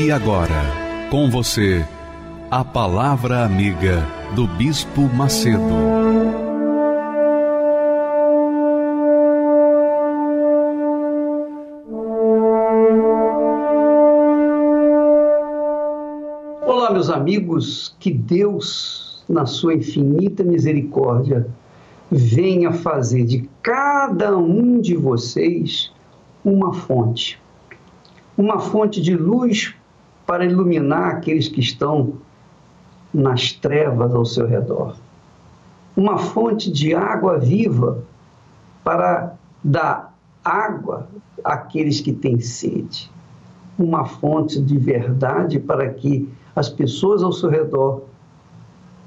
E agora, com você, a Palavra Amiga do Bispo Macedo. Olá, meus amigos, que Deus, na sua infinita misericórdia, venha fazer de cada um de vocês uma fonte. Uma fonte de luz para iluminar aqueles que estão nas trevas ao seu redor. Uma fonte de água viva para dar água àqueles que têm sede. Uma fonte de verdade para que as pessoas ao seu redor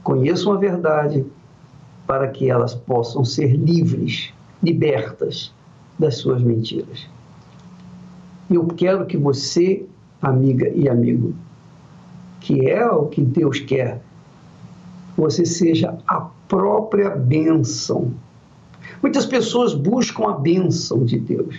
conheçam a verdade, para que elas possam ser livres, libertas das suas mentiras. Eu quero que você amiga e amigo, que é o que Deus quer, você seja a própria bênção. Muitas pessoas buscam a bênção de Deus.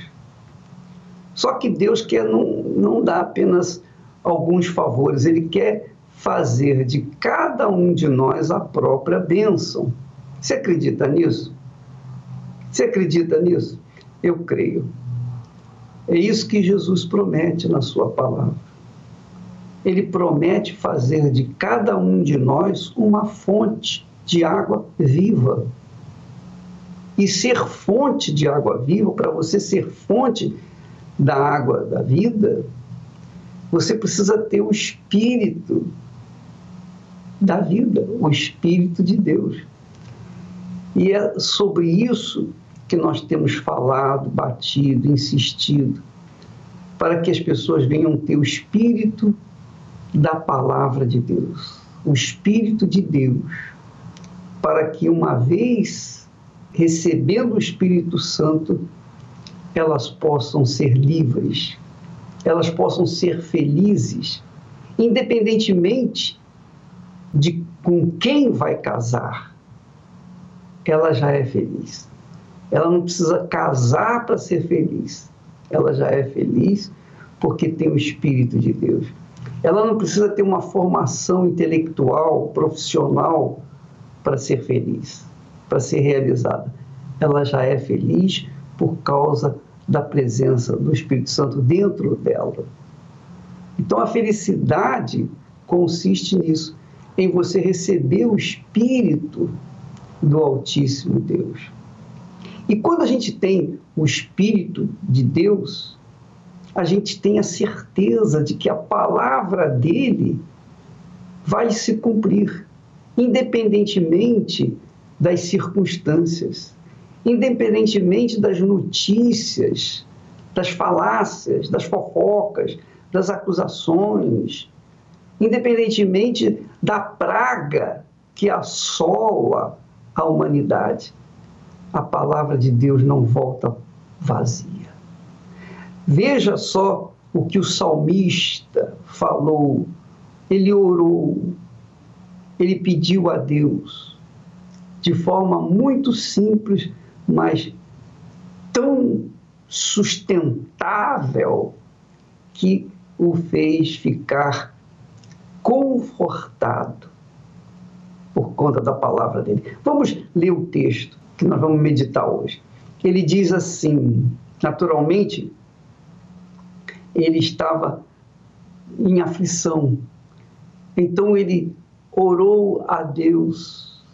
Só que Deus quer não, não dar apenas alguns favores, Ele quer fazer de cada um de nós a própria bênção. Você acredita nisso? Você acredita nisso? Eu creio. É isso que Jesus promete na Sua palavra. Ele promete fazer de cada um de nós uma fonte de água viva. E ser fonte de água viva, para você ser fonte da água da vida, você precisa ter o Espírito da vida, o Espírito de Deus. E é sobre isso que nós temos falado, batido, insistido, para que as pessoas venham ter o espírito da palavra de Deus, o espírito de Deus, para que uma vez recebendo o Espírito Santo, elas possam ser livres, elas possam ser felizes, independentemente de com quem vai casar, ela já é feliz. Ela não precisa casar para ser feliz. Ela já é feliz porque tem o Espírito de Deus. Ela não precisa ter uma formação intelectual, profissional para ser feliz, para ser realizada. Ela já é feliz por causa da presença do Espírito Santo dentro dela. Então a felicidade consiste nisso, em você receber o Espírito do Altíssimo Deus. E quando a gente tem o Espírito de Deus, a gente tem a certeza de que a palavra dele vai se cumprir, independentemente das circunstâncias, independentemente das notícias, das falácias, das fofocas, das acusações, independentemente da praga que assola a humanidade a palavra de Deus não volta vazia. Veja só o que o salmista falou. Ele orou, ele pediu a Deus de forma muito simples, mas tão sustentável que o fez ficar confortado por conta da palavra dele. Vamos ler o texto que nós vamos meditar hoje. Ele diz assim: naturalmente, ele estava em aflição. Então ele orou a Deus,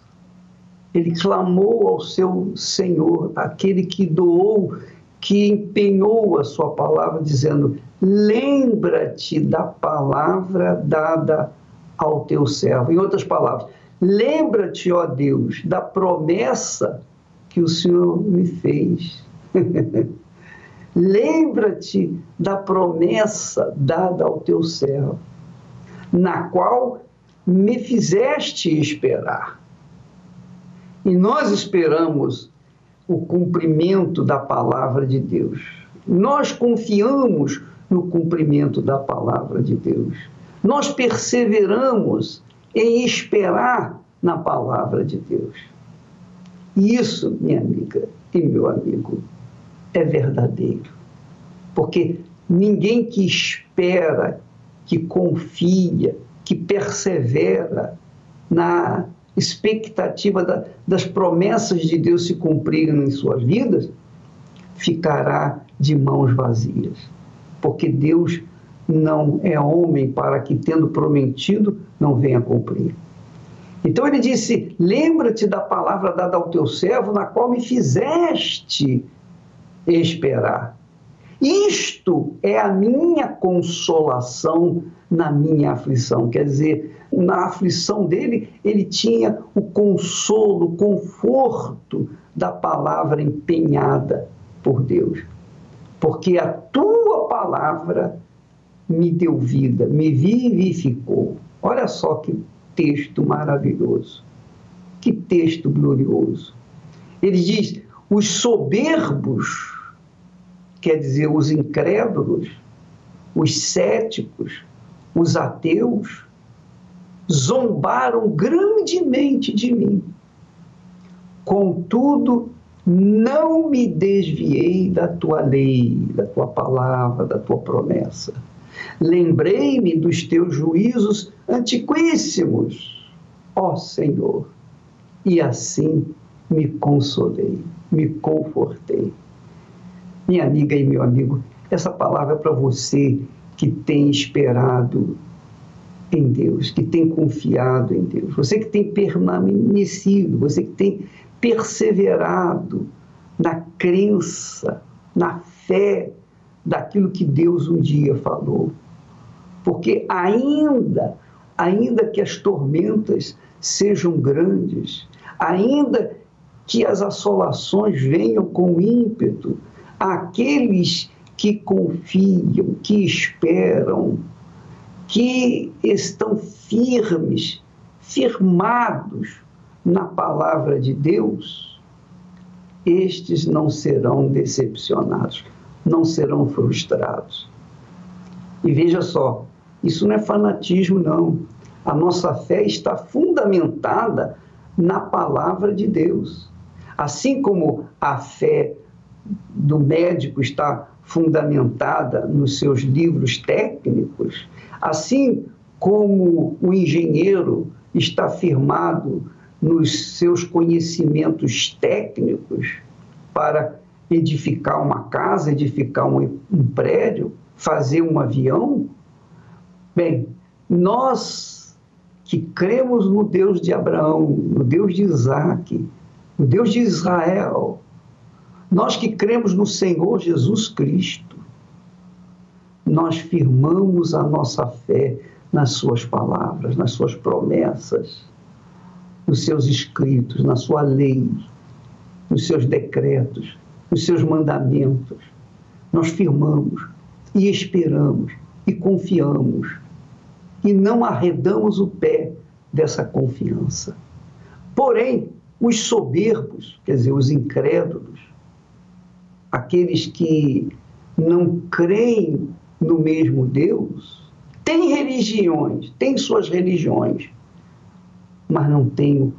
ele clamou ao seu Senhor, aquele que doou, que empenhou a sua palavra, dizendo: Lembra-te da palavra dada ao teu servo. Em outras palavras, lembra-te, ó Deus, da promessa que o Senhor me fez. Lembra-te da promessa dada ao teu servo, na qual me fizeste esperar. E nós esperamos o cumprimento da palavra de Deus. Nós confiamos no cumprimento da palavra de Deus. Nós perseveramos em esperar na palavra de Deus. E isso, minha amiga e meu amigo, é verdadeiro. Porque ninguém que espera, que confia, que persevera na expectativa da, das promessas de Deus se cumprirem em suas vidas, ficará de mãos vazias. Porque Deus não é homem para que, tendo prometido, não venha cumprir. Então ele disse: Lembra-te da palavra dada ao teu servo, na qual me fizeste esperar. Isto é a minha consolação na minha aflição. Quer dizer, na aflição dele, ele tinha o consolo, o conforto da palavra empenhada por Deus. Porque a tua palavra me deu vida, me vivificou. Olha só que texto maravilhoso, que texto glorioso. Ele diz: os soberbos, quer dizer, os incrédulos, os céticos, os ateus, zombaram grandemente de mim. Contudo, não me desviei da tua lei, da tua palavra, da tua promessa. Lembrei-me dos teus juízos antiquíssimos, ó Senhor, e assim me consolei, me confortei. Minha amiga e meu amigo, essa palavra é para você que tem esperado em Deus, que tem confiado em Deus, você que tem permanecido, você que tem perseverado na crença, na fé daquilo que Deus um dia falou. Porque ainda, ainda que as tormentas sejam grandes, ainda que as assolações venham com ímpeto, aqueles que confiam, que esperam, que estão firmes, firmados na palavra de Deus, estes não serão decepcionados, não serão frustrados. E veja só, isso não é fanatismo, não. A nossa fé está fundamentada na palavra de Deus. Assim como a fé do médico está fundamentada nos seus livros técnicos, assim como o engenheiro está firmado nos seus conhecimentos técnicos para edificar uma casa, edificar um, um prédio, fazer um avião, bem, nós que cremos no Deus de Abraão, no Deus de Isaac, no Deus de Israel, nós que cremos no Senhor Jesus Cristo, nós firmamos a nossa fé nas Suas palavras, nas Suas promessas, nos seus escritos, na Sua lei, nos seus decretos, nos seus mandamentos. Nós firmamos e esperamos e confiamos e não arredamos o pé dessa confiança. Porém, os soberbos, quer dizer, os incrédulos, aqueles que não creem no mesmo Deus, têm religiões, têm suas religiões, mas não têm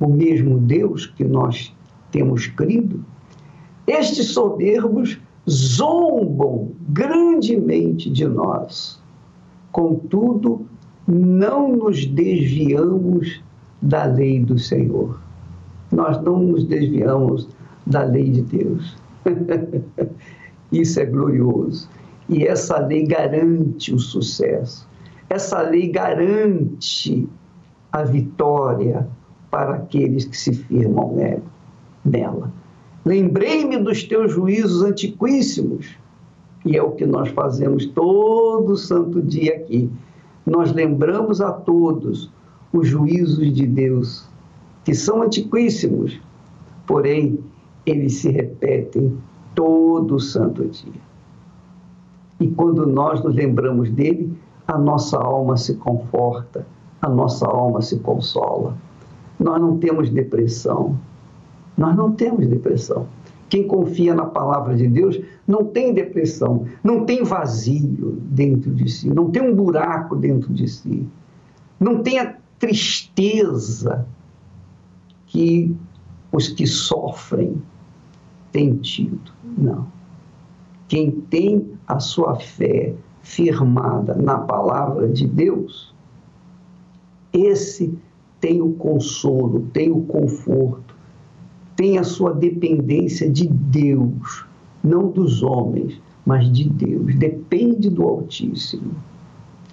o mesmo Deus que nós temos crido. Estes soberbos zombam grandemente de nós. Contudo, não nos desviamos da lei do Senhor. Nós não nos desviamos da lei de Deus. Isso é glorioso. E essa lei garante o sucesso. Essa lei garante a vitória para aqueles que se firmam nela. Lembrei-me dos teus juízos antiquíssimos, e é o que nós fazemos todo santo dia aqui. Nós lembramos a todos os juízos de Deus, que são antiquíssimos, porém eles se repetem todo santo dia. E quando nós nos lembramos dele, a nossa alma se conforta, a nossa alma se consola. Nós não temos depressão. Nós não temos depressão. Quem confia na palavra de Deus não tem depressão, não tem vazio dentro de si, não tem um buraco dentro de si, não tem a tristeza que os que sofrem têm tido. Não. Quem tem a sua fé firmada na palavra de Deus, esse tem o consolo, tem o conforto, tem a sua dependência de Deus, não dos homens, mas de Deus. Depende do Altíssimo.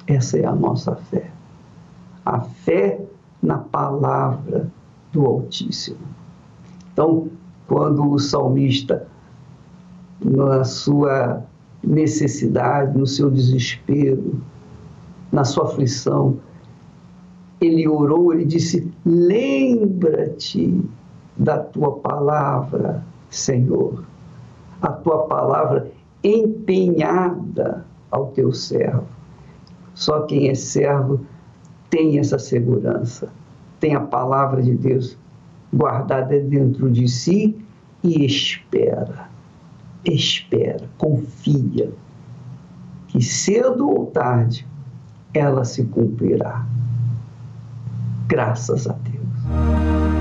Essa é a nossa fé. A fé na palavra do Altíssimo. Então, quando o salmista, na sua necessidade, no seu desespero, na sua aflição, ele orou, ele disse: Lembra-te da tua palavra, Senhor, a tua palavra empenhada ao teu servo. Só quem é servo tem essa segurança, tem a palavra de Deus guardada dentro de si e espera, espera, confia que cedo ou tarde ela se cumprirá. Graças a Deus.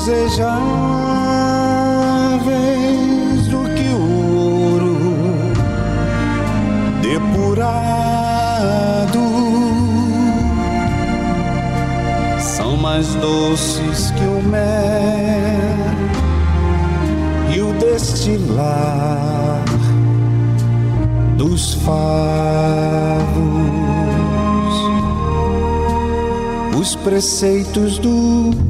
desejáveis do que o ouro depurado, são mais doces que o mel e o destilar dos favos. Os preceitos do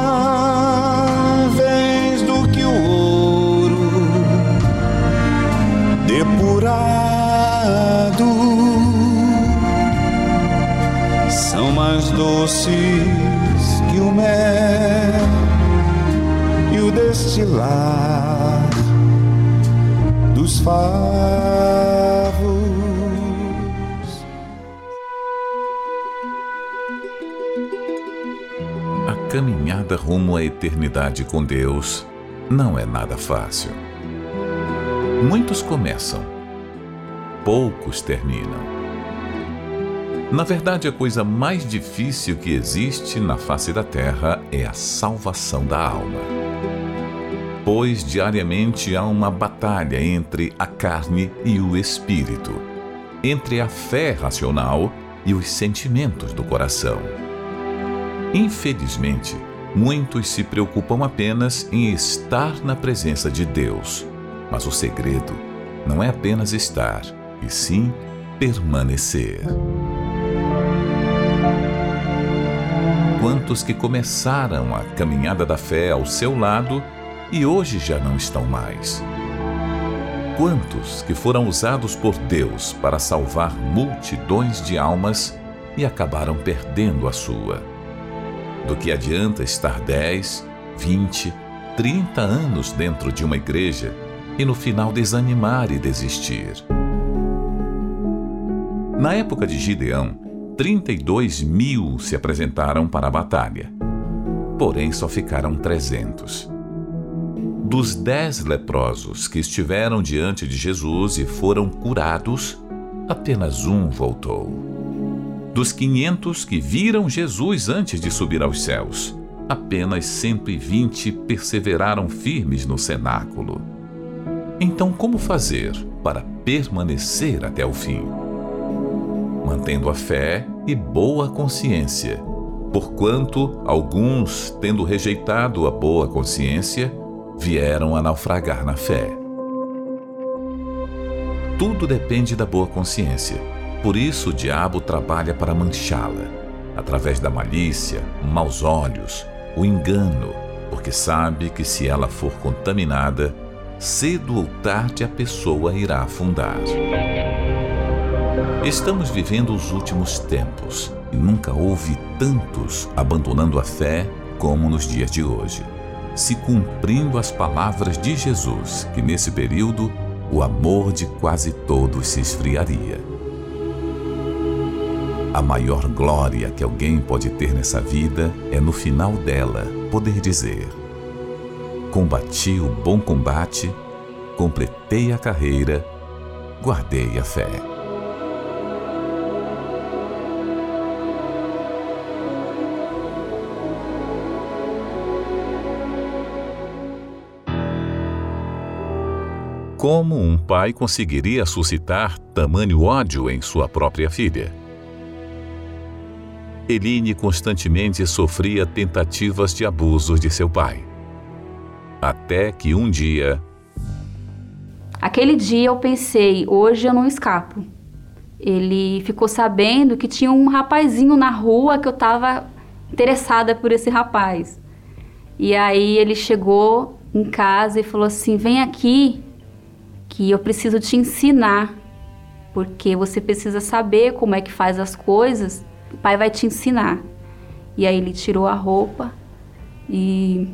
doces que o mel e o destilar dos favos. A caminhada rumo à eternidade com Deus não é nada fácil. Muitos começam, poucos terminam. Na verdade, a coisa mais difícil que existe na face da terra é a salvação da alma. Pois diariamente há uma batalha entre a carne e o espírito, entre a fé racional e os sentimentos do coração. Infelizmente, muitos se preocupam apenas em estar na presença de Deus, mas o segredo não é apenas estar, e sim permanecer. Quantos que começaram a caminhada da fé ao seu lado e hoje já não estão mais? Quantos que foram usados por Deus para salvar multidões de almas e acabaram perdendo a sua? Do que adianta estar 10, 20, 30 anos dentro de uma igreja e no final desanimar e desistir? Na época de Gideão, 32 mil se apresentaram para a batalha. Porém, só ficaram 300. Dos dez leprosos que estiveram diante de Jesus e foram curados, apenas um voltou. Dos quinhentos que viram Jesus antes de subir aos céus, apenas 120 perseveraram firmes no cenáculo. Então, como fazer para permanecer até o fim? Mantendo a fé e boa consciência, porquanto alguns, tendo rejeitado a boa consciência, vieram a naufragar na fé. Tudo depende da boa consciência. Por isso o diabo trabalha para manchá-la, através da malícia, maus olhos, o engano, porque sabe que se ela for contaminada, cedo ou tarde a pessoa irá afundar. Estamos vivendo os últimos tempos e nunca houve tantos abandonando a fé como nos dias de hoje se cumprindo as palavras de Jesus, que nesse período o amor de quase todos se esfriaria. A maior glória que alguém pode ter nessa vida é no final dela poder dizer: Combati o bom combate, completei a carreira, guardei a fé. Como um pai conseguiria suscitar tamanho ódio em sua própria filha? Eline constantemente sofria tentativas de abusos de seu pai. Até que um dia. Aquele dia eu pensei, hoje eu não escapo. Ele ficou sabendo que tinha um rapazinho na rua que eu estava interessada por esse rapaz. E aí ele chegou em casa e falou assim: vem aqui que eu preciso te ensinar, porque você precisa saber como é que faz as coisas. O pai vai te ensinar. E aí ele tirou a roupa e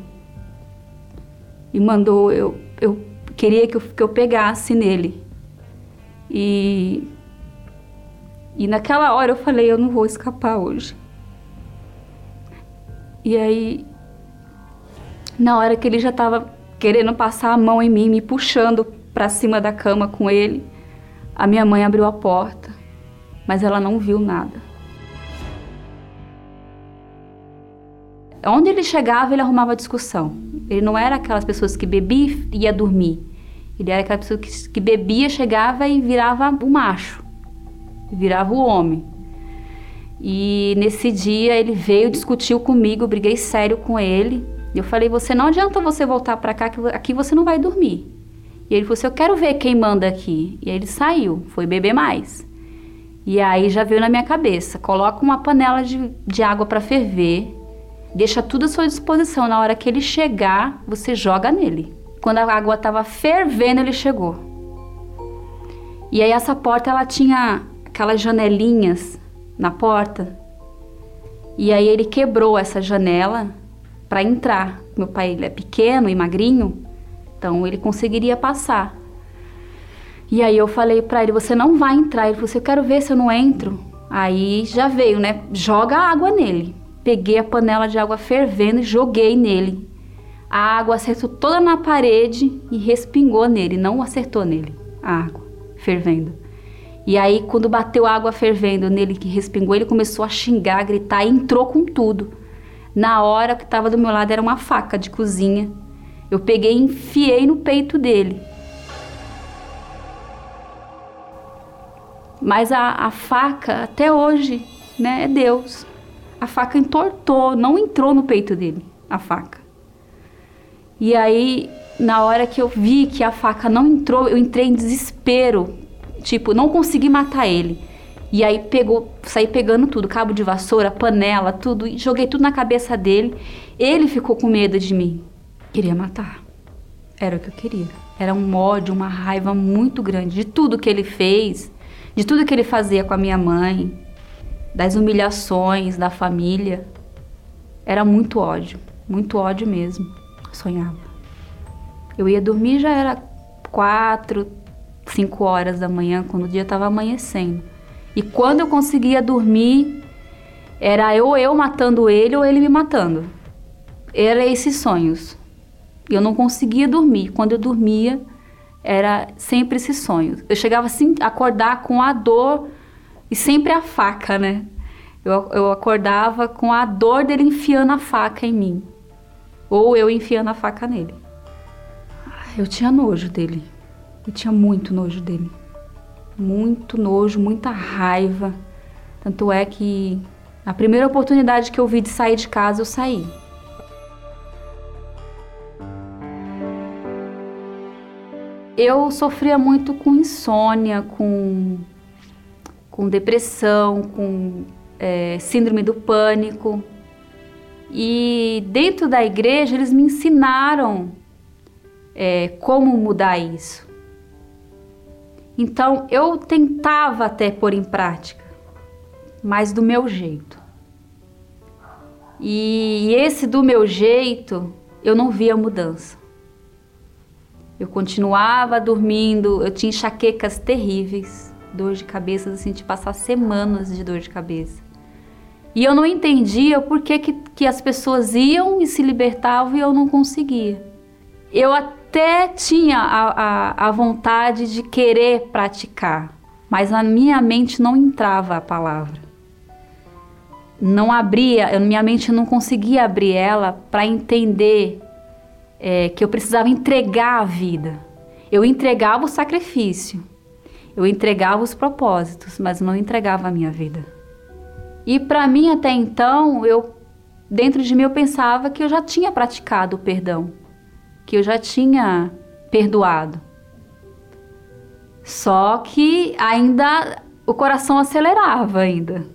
e mandou eu eu queria que eu, que eu pegasse nele. E e naquela hora eu falei, eu não vou escapar hoje. E aí na hora que ele já estava querendo passar a mão em mim, me puxando para cima da cama com ele. A minha mãe abriu a porta, mas ela não viu nada. Onde ele chegava, ele arrumava discussão. Ele não era aquelas pessoas que bebia e ia dormir. Ele era aquela pessoa que, que bebia, chegava e virava o macho, virava o homem. E nesse dia ele veio, discutiu comigo, briguei sério com ele. Eu falei: "Você não adianta você voltar para cá que aqui você não vai dormir". E ele falou assim: Eu quero ver quem manda aqui. E aí ele saiu, foi beber mais. E aí já veio na minha cabeça: coloca uma panela de, de água para ferver, deixa tudo à sua disposição. Na hora que ele chegar, você joga nele. Quando a água estava fervendo, ele chegou. E aí essa porta ela tinha aquelas janelinhas na porta. E aí ele quebrou essa janela para entrar. Meu pai ele é pequeno e magrinho. Então ele conseguiria passar. E aí eu falei para ele: "Você não vai entrar". Ele falou: assim, "Eu quero ver se eu não entro". Aí já veio, né? Joga água nele. Peguei a panela de água fervendo e joguei nele. A água acertou toda na parede e respingou nele, não acertou nele. A água fervendo. E aí, quando bateu a água fervendo nele, que respingou, ele começou a xingar, a gritar e entrou com tudo. Na hora que estava do meu lado era uma faca de cozinha eu peguei e enfiei no peito dele. Mas a, a faca, até hoje, né, é Deus. A faca entortou, não entrou no peito dele, a faca. E aí, na hora que eu vi que a faca não entrou, eu entrei em desespero. Tipo, não consegui matar ele. E aí pegou, saí pegando tudo, cabo de vassoura, panela, tudo, e joguei tudo na cabeça dele. Ele ficou com medo de mim. Queria matar. Era o que eu queria. Era um ódio, uma raiva muito grande de tudo que ele fez, de tudo que ele fazia com a minha mãe, das humilhações da família. Era muito ódio, muito ódio mesmo. Sonhava. Eu ia dormir já era quatro, cinco horas da manhã, quando o dia estava amanhecendo. E quando eu conseguia dormir, era eu eu matando ele ou ele me matando. Era esses sonhos. Eu não conseguia dormir. Quando eu dormia, era sempre esses sonhos. Eu chegava assim, a acordar com a dor e sempre a faca, né? Eu, eu acordava com a dor dele enfiando a faca em mim. Ou eu enfiando a faca nele. Eu tinha nojo dele. Eu tinha muito nojo dele muito nojo, muita raiva. Tanto é que a primeira oportunidade que eu vi de sair de casa, eu saí. Eu sofria muito com insônia, com, com depressão, com é, síndrome do pânico. E dentro da igreja eles me ensinaram é, como mudar isso. Então eu tentava até pôr em prática, mas do meu jeito. E esse do meu jeito, eu não via mudança. Eu continuava dormindo, eu tinha enxaquecas terríveis, dor de cabeça, assim, de passar semanas de dor de cabeça. E eu não entendia por que, que, que as pessoas iam e se libertavam e eu não conseguia. Eu até tinha a, a, a vontade de querer praticar, mas na minha mente não entrava a palavra. Não abria, eu, minha mente não conseguia abrir ela para entender é, que eu precisava entregar a vida. Eu entregava o sacrifício, eu entregava os propósitos, mas não entregava a minha vida. E para mim até então, eu dentro de mim eu pensava que eu já tinha praticado o perdão que eu já tinha perdoado. Só que ainda o coração acelerava ainda.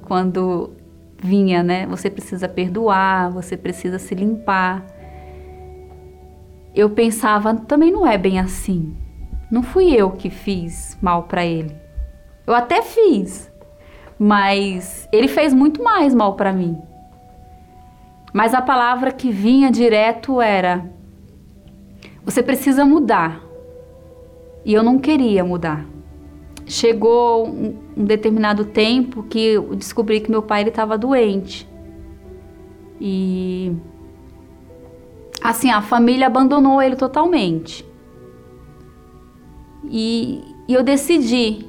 Quando vinha, né? Você precisa perdoar, você precisa se limpar. Eu pensava, também não é bem assim. Não fui eu que fiz mal para ele. Eu até fiz, mas ele fez muito mais mal para mim. Mas a palavra que vinha direto era: você precisa mudar. E eu não queria mudar. Chegou um, determinado tempo que eu descobri que meu pai estava doente. E assim, a família abandonou ele totalmente. E, e eu decidi.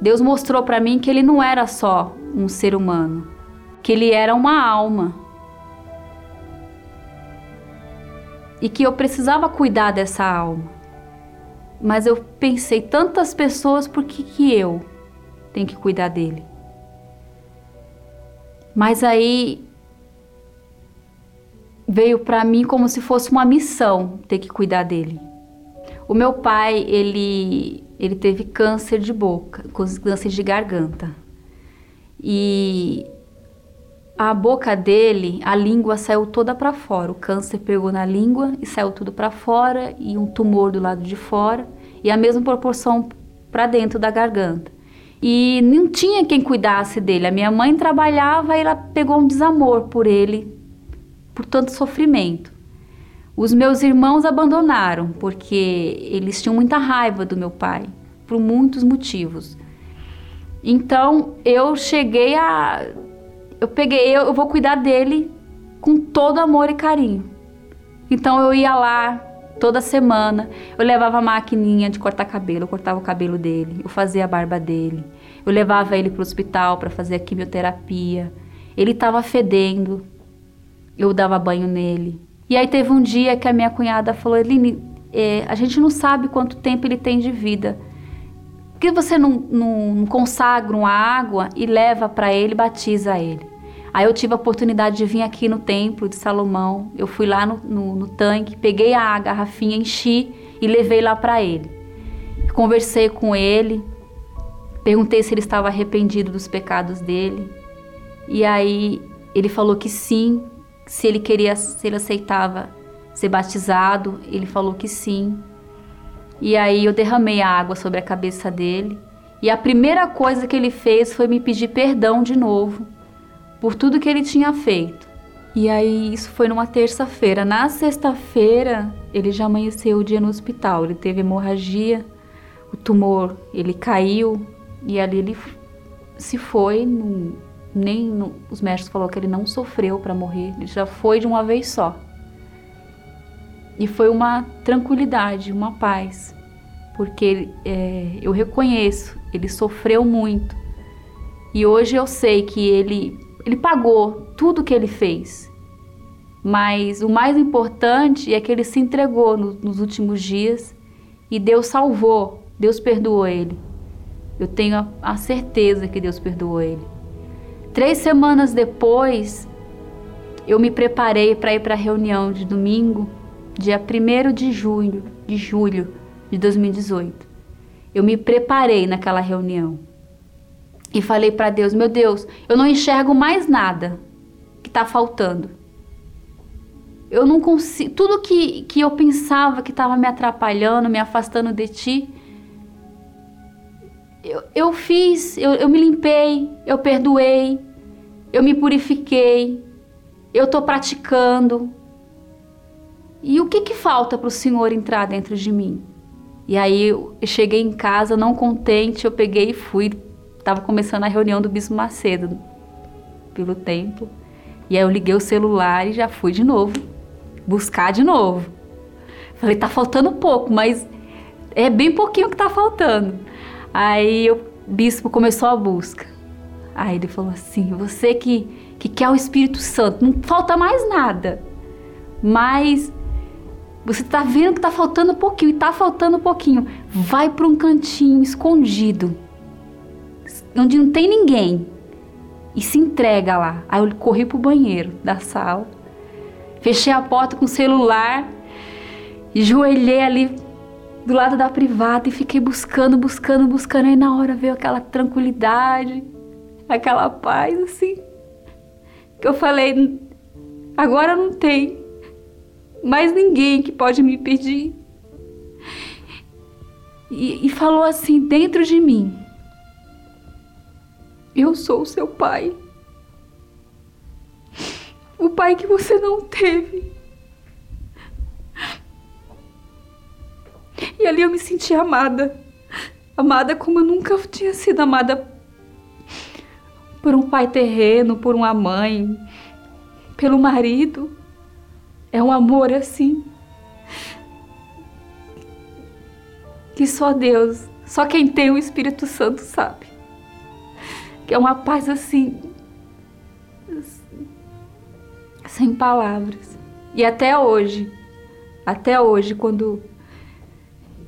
Deus mostrou para mim que ele não era só um ser humano, que ele era uma alma. e que eu precisava cuidar dessa alma. Mas eu pensei, tantas pessoas, por que, que eu tenho que cuidar dele? Mas aí veio para mim como se fosse uma missão ter que cuidar dele. O meu pai, ele, ele teve câncer de boca, câncer de garganta. E a boca dele, a língua saiu toda para fora. O câncer pegou na língua e saiu tudo para fora e um tumor do lado de fora e a mesma proporção para dentro da garganta. E não tinha quem cuidasse dele. A minha mãe trabalhava e ela pegou um desamor por ele, por tanto sofrimento. Os meus irmãos abandonaram porque eles tinham muita raiva do meu pai, por muitos motivos. Então eu cheguei a eu peguei, eu, eu vou cuidar dele com todo amor e carinho. Então eu ia lá toda semana, eu levava a maquininha de cortar cabelo, eu cortava o cabelo dele, eu fazia a barba dele, eu levava ele para o hospital para fazer a quimioterapia. Ele estava fedendo, eu dava banho nele. E aí teve um dia que a minha cunhada falou: Eline, é, a gente não sabe quanto tempo ele tem de vida. que você não, não, não consagra uma água e leva para ele, batiza ele? Aí eu tive a oportunidade de vir aqui no templo de Salomão. Eu fui lá no, no, no tanque, peguei a garrafinha, enchi e levei lá para ele. Conversei com ele, perguntei se ele estava arrependido dos pecados dele. E aí ele falou que sim, se ele queria, se ele aceitava ser batizado, ele falou que sim. E aí eu derramei a água sobre a cabeça dele. E a primeira coisa que ele fez foi me pedir perdão de novo por tudo que ele tinha feito. E aí isso foi numa terça-feira. Na sexta-feira, ele já amanheceu o dia no hospital. Ele teve hemorragia, o tumor, ele caiu e ali ele se foi. No, nem no, os médicos falaram que ele não sofreu para morrer. Ele já foi de uma vez só. E foi uma tranquilidade, uma paz, porque é, eu reconheço, ele sofreu muito. E hoje eu sei que ele, ele pagou tudo que ele fez. Mas o mais importante é que ele se entregou no, nos últimos dias e Deus salvou, Deus perdoou ele. Eu tenho a, a certeza que Deus perdoou ele. Três semanas depois, eu me preparei para ir para a reunião de domingo dia 1 de julho, de julho de 2018. Eu me preparei naquela reunião e falei para Deus: Meu Deus, eu não enxergo mais nada que está faltando. Eu não consigo. Tudo que, que eu pensava que estava me atrapalhando, me afastando de ti, eu, eu fiz, eu, eu me limpei, eu perdoei, eu me purifiquei, eu estou praticando, e o que, que falta para o Senhor entrar dentro de mim? E aí eu cheguei em casa, não contente, eu peguei e fui. Estava começando a reunião do Bispo Macedo pelo templo. E aí eu liguei o celular e já fui de novo, buscar de novo. Falei, tá faltando pouco, mas é bem pouquinho que tá faltando. Aí o bispo começou a busca. Aí ele falou assim: você que, que quer o Espírito Santo, não falta mais nada. Mas você está vendo que está faltando um pouquinho e está faltando um pouquinho. Vai para um cantinho escondido, onde não tem ninguém, e se entrega lá. Aí eu corri pro banheiro da sala, fechei a porta com o celular, e joelhei ali do lado da privada e fiquei buscando, buscando, buscando. Aí na hora veio aquela tranquilidade, aquela paz assim, que eu falei: agora não tem mais ninguém que pode me pedir. E, e falou assim dentro de mim: Eu sou o seu pai. O pai que você não teve. E ali eu me senti amada. Amada como eu nunca tinha sido amada por um pai terreno, por uma mãe, pelo marido. É um amor assim. Que só Deus, só quem tem o Espírito Santo sabe. Que é uma paz assim. Sem palavras. E até hoje, até hoje, quando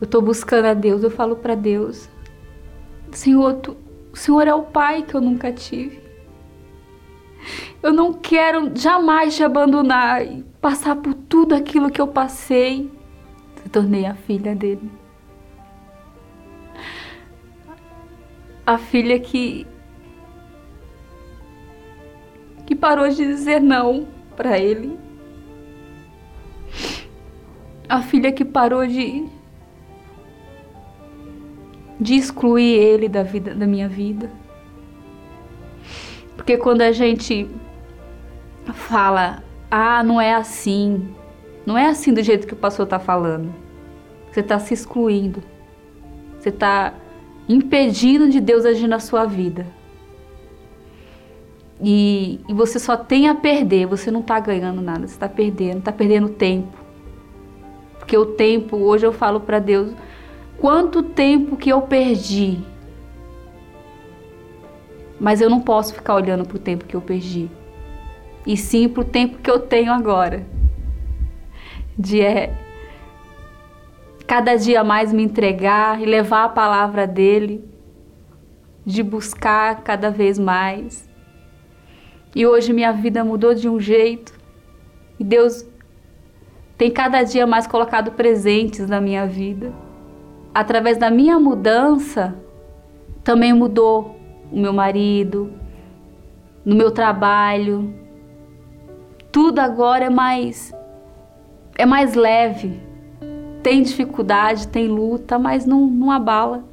eu estou buscando a Deus, eu falo para Deus: Senhor, tu, o Senhor é o Pai que eu nunca tive. Eu não quero jamais te abandonar passar por tudo aquilo que eu passei, se tornei a filha dele. A filha que que parou de dizer não para ele. A filha que parou de de excluir ele da vida da minha vida. Porque quando a gente fala ah, não é assim. Não é assim do jeito que o pastor está falando. Você está se excluindo. Você está impedindo de Deus agir na sua vida. E, e você só tem a perder, você não está ganhando nada, você está perdendo, está perdendo tempo. Porque o tempo, hoje eu falo para Deus, quanto tempo que eu perdi. Mas eu não posso ficar olhando para o tempo que eu perdi e sim para o tempo que eu tenho agora. De é, cada dia mais me entregar e levar a palavra dele, de buscar cada vez mais. E hoje minha vida mudou de um jeito e Deus tem cada dia mais colocado presentes na minha vida. Através da minha mudança, também mudou o meu marido, no meu trabalho. Tudo agora é mais é mais leve. Tem dificuldade, tem luta, mas não, não abala.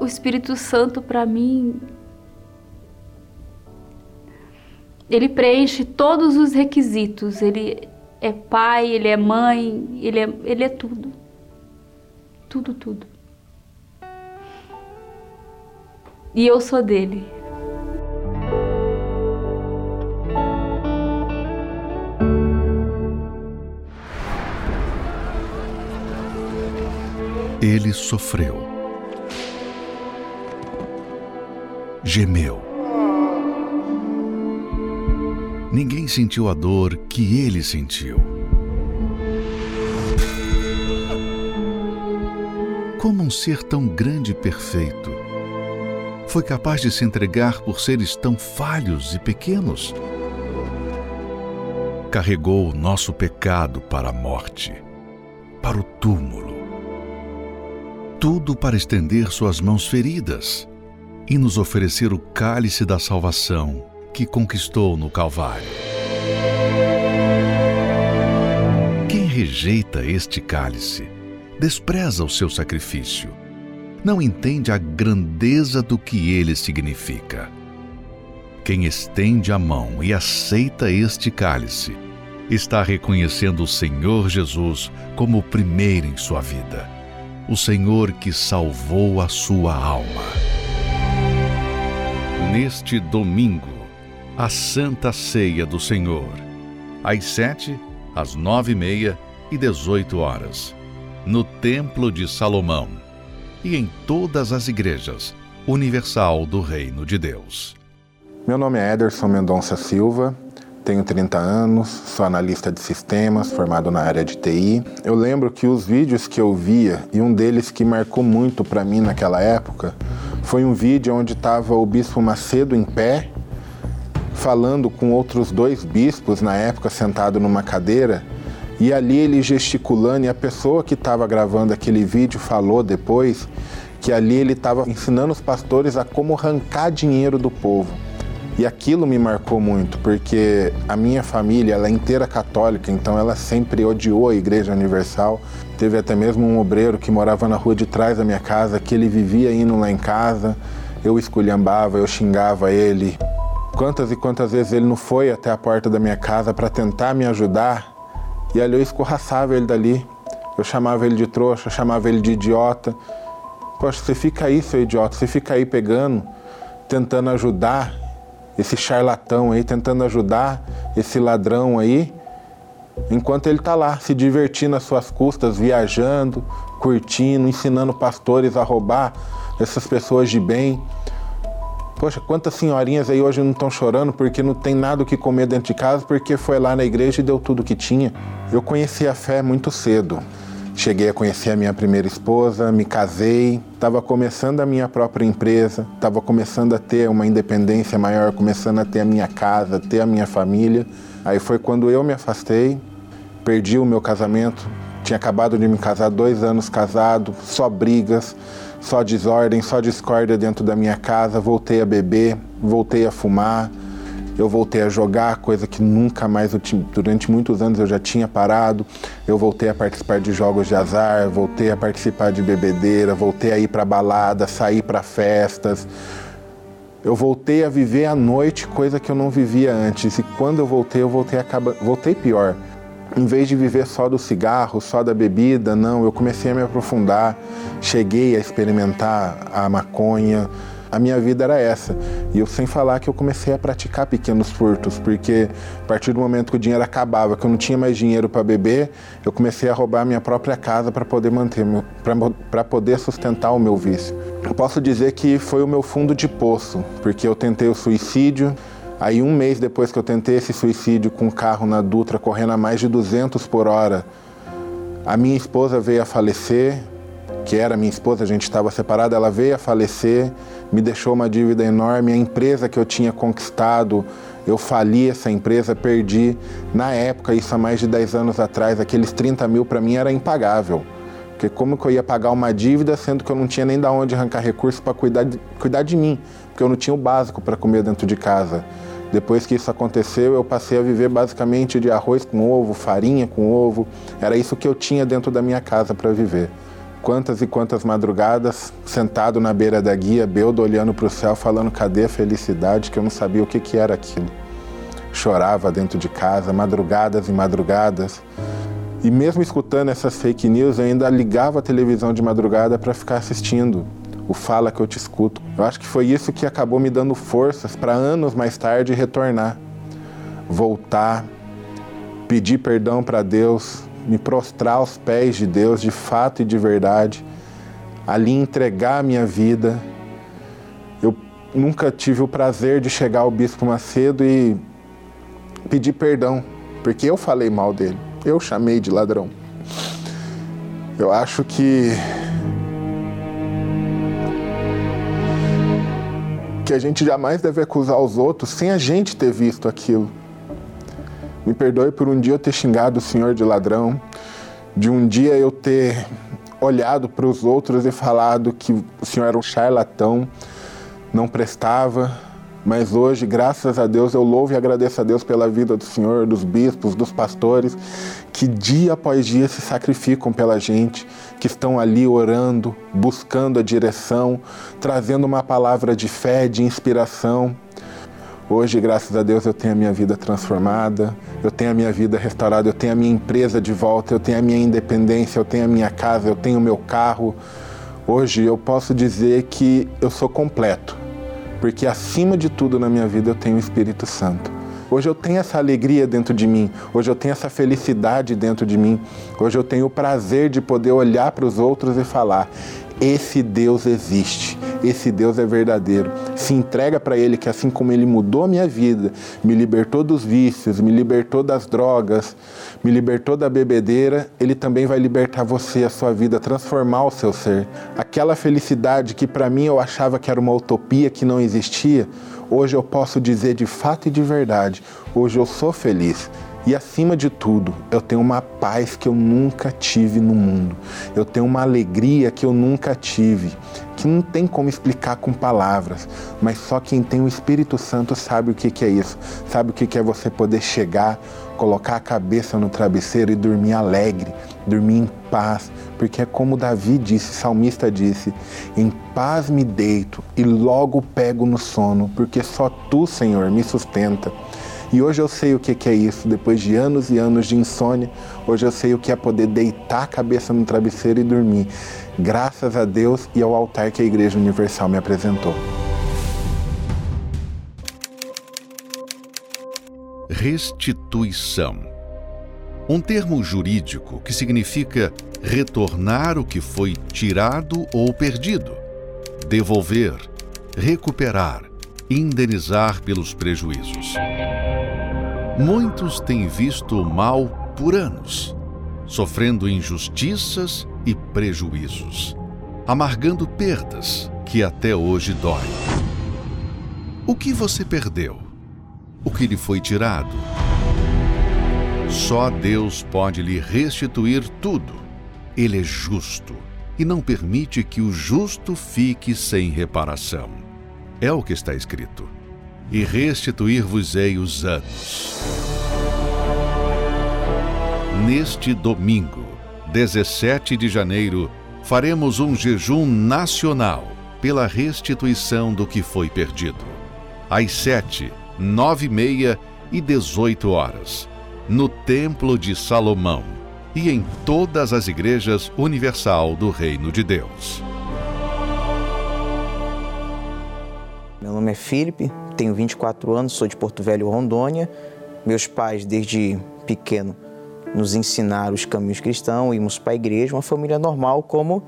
O Espírito Santo para mim ele preenche todos os requisitos. Ele é pai, ele é mãe, ele é, ele é tudo. Tudo, tudo. E eu sou dele. Ele sofreu, gemeu. Ninguém sentiu a dor que ele sentiu. Como um ser tão grande e perfeito foi capaz de se entregar por seres tão falhos e pequenos? Carregou o nosso pecado para a morte, para o túmulo tudo para estender suas mãos feridas e nos oferecer o cálice da salvação que conquistou no Calvário. Quem rejeita este cálice despreza o seu sacrifício, não entende a grandeza do que ele significa. Quem estende a mão e aceita este cálice está reconhecendo o Senhor Jesus como o primeiro em sua vida o Senhor que salvou a sua alma. Neste domingo, a Santa Ceia do Senhor, às sete, às nove e meia e dezoito horas, no Templo de Salomão e em todas as igrejas universal do Reino de Deus. Meu nome é Ederson Mendonça Silva, tenho 30 anos, sou analista de sistemas, formado na área de TI. Eu lembro que os vídeos que eu via, e um deles que marcou muito para mim naquela época, foi um vídeo onde estava o bispo Macedo em pé, falando com outros dois bispos na época, sentado numa cadeira, e ali ele gesticulando, e a pessoa que estava gravando aquele vídeo falou depois que ali ele estava ensinando os pastores a como arrancar dinheiro do povo. E aquilo me marcou muito, porque a minha família ela é inteira católica, então ela sempre odiou a Igreja Universal. Teve até mesmo um obreiro que morava na rua de trás da minha casa, que ele vivia indo lá em casa. Eu esculhambava, eu xingava ele. Quantas e quantas vezes ele não foi até a porta da minha casa para tentar me ajudar, e ali eu escorraçava ele dali. Eu chamava ele de trouxa, chamava ele de idiota. Poxa, você fica aí, seu idiota, você fica aí pegando, tentando ajudar esse charlatão aí tentando ajudar esse ladrão aí, enquanto ele está lá se divertindo às suas custas, viajando, curtindo, ensinando pastores a roubar essas pessoas de bem. Poxa, quantas senhorinhas aí hoje não estão chorando porque não tem nada o que comer dentro de casa porque foi lá na igreja e deu tudo que tinha. Eu conheci a fé muito cedo. Cheguei a conhecer a minha primeira esposa, me casei, estava começando a minha própria empresa, estava começando a ter uma independência maior, começando a ter a minha casa, ter a minha família. Aí foi quando eu me afastei, perdi o meu casamento, tinha acabado de me casar, dois anos casado, só brigas, só desordem, só discórdia dentro da minha casa, voltei a beber, voltei a fumar, eu voltei a jogar, coisa que nunca mais, durante muitos anos eu já tinha parado. Eu voltei a participar de jogos de azar, voltei a participar de bebedeira, voltei a ir para balada, sair para festas. Eu voltei a viver a noite, coisa que eu não vivia antes. E quando eu voltei, eu voltei, acaba... voltei pior. Em vez de viver só do cigarro, só da bebida, não, eu comecei a me aprofundar. Cheguei a experimentar a maconha, a minha vida era essa. E eu sem falar que eu comecei a praticar pequenos furtos, porque a partir do momento que o dinheiro acabava, que eu não tinha mais dinheiro para beber, eu comecei a roubar a minha própria casa para poder manter, para poder sustentar o meu vício. Eu posso dizer que foi o meu fundo de poço, porque eu tentei o suicídio, Aí, um mês depois que eu tentei esse suicídio com o carro na Dutra correndo a mais de 200 por hora, A minha esposa veio a falecer, que era minha esposa, a gente estava separado, ela veio a falecer, me deixou uma dívida enorme. A empresa que eu tinha conquistado, eu fali essa empresa, perdi. Na época, isso há mais de 10 anos atrás, aqueles 30 mil para mim era impagável. Porque como que eu ia pagar uma dívida sendo que eu não tinha nem da onde arrancar recursos para cuidar, de, cuidar de mim? Porque eu não tinha o básico para comer dentro de casa. Depois que isso aconteceu, eu passei a viver basicamente de arroz com ovo, farinha com ovo. Era isso que eu tinha dentro da minha casa para viver. Quantas e quantas madrugadas, sentado na beira da guia, Beldo olhando para o céu, falando cadê a felicidade, que eu não sabia o que, que era aquilo. Chorava dentro de casa, madrugadas e madrugadas. E mesmo escutando essas fake news, eu ainda ligava a televisão de madrugada para ficar assistindo o Fala que eu te escuto. Eu acho que foi isso que acabou me dando forças para anos mais tarde retornar, voltar, pedir perdão para Deus, me prostrar aos pés de Deus de fato e de verdade, ali entregar a minha vida. Eu nunca tive o prazer de chegar ao Bispo Macedo e pedir perdão, porque eu falei mal dele eu chamei de ladrão. Eu acho que que a gente jamais deve acusar os outros sem a gente ter visto aquilo. Me perdoe por um dia eu ter xingado o senhor de ladrão, de um dia eu ter olhado para os outros e falado que o senhor era um charlatão, não prestava, mas hoje, graças a Deus, eu louvo e agradeço a Deus pela vida do Senhor, dos bispos, dos pastores, que dia após dia se sacrificam pela gente, que estão ali orando, buscando a direção, trazendo uma palavra de fé, de inspiração. Hoje, graças a Deus, eu tenho a minha vida transformada, eu tenho a minha vida restaurada, eu tenho a minha empresa de volta, eu tenho a minha independência, eu tenho a minha casa, eu tenho o meu carro. Hoje eu posso dizer que eu sou completo porque acima de tudo na minha vida eu tenho o Espírito Santo. Hoje eu tenho essa alegria dentro de mim, hoje eu tenho essa felicidade dentro de mim, hoje eu tenho o prazer de poder olhar para os outros e falar: esse Deus existe, esse Deus é verdadeiro. Se entrega para Ele, que assim como Ele mudou a minha vida, me libertou dos vícios, me libertou das drogas, me libertou da bebedeira, Ele também vai libertar você, a sua vida, transformar o seu ser. Aquela felicidade que para mim eu achava que era uma utopia, que não existia, hoje eu posso dizer de fato e de verdade: hoje eu sou feliz. E acima de tudo, eu tenho uma paz que eu nunca tive no mundo. Eu tenho uma alegria que eu nunca tive, que não tem como explicar com palavras, mas só quem tem o Espírito Santo sabe o que é isso. Sabe o que é você poder chegar, colocar a cabeça no travesseiro e dormir alegre, dormir em paz, porque é como Davi disse, salmista disse: Em paz me deito e logo pego no sono, porque só tu, Senhor, me sustenta. E hoje eu sei o que é isso, depois de anos e anos de insônia, hoje eu sei o que é poder deitar a cabeça no travesseiro e dormir, graças a Deus e ao altar que a Igreja Universal me apresentou. Restituição. Um termo jurídico que significa retornar o que foi tirado ou perdido, devolver, recuperar, indenizar pelos prejuízos. Muitos têm visto o mal por anos, sofrendo injustiças e prejuízos, amargando perdas que até hoje doem. O que você perdeu? O que lhe foi tirado? Só Deus pode lhe restituir tudo. Ele é justo e não permite que o justo fique sem reparação. É o que está escrito e restituir-vos-ei os anos. Neste domingo, 17 de janeiro, faremos um jejum nacional pela restituição do que foi perdido. Às sete, nove e meia e dezoito horas, no Templo de Salomão e em todas as igrejas universal do Reino de Deus. Meu nome é Felipe, tenho 24 anos, sou de Porto Velho, Rondônia. Meus pais, desde pequeno, nos ensinaram os caminhos cristãos, íamos para a igreja, uma família normal como,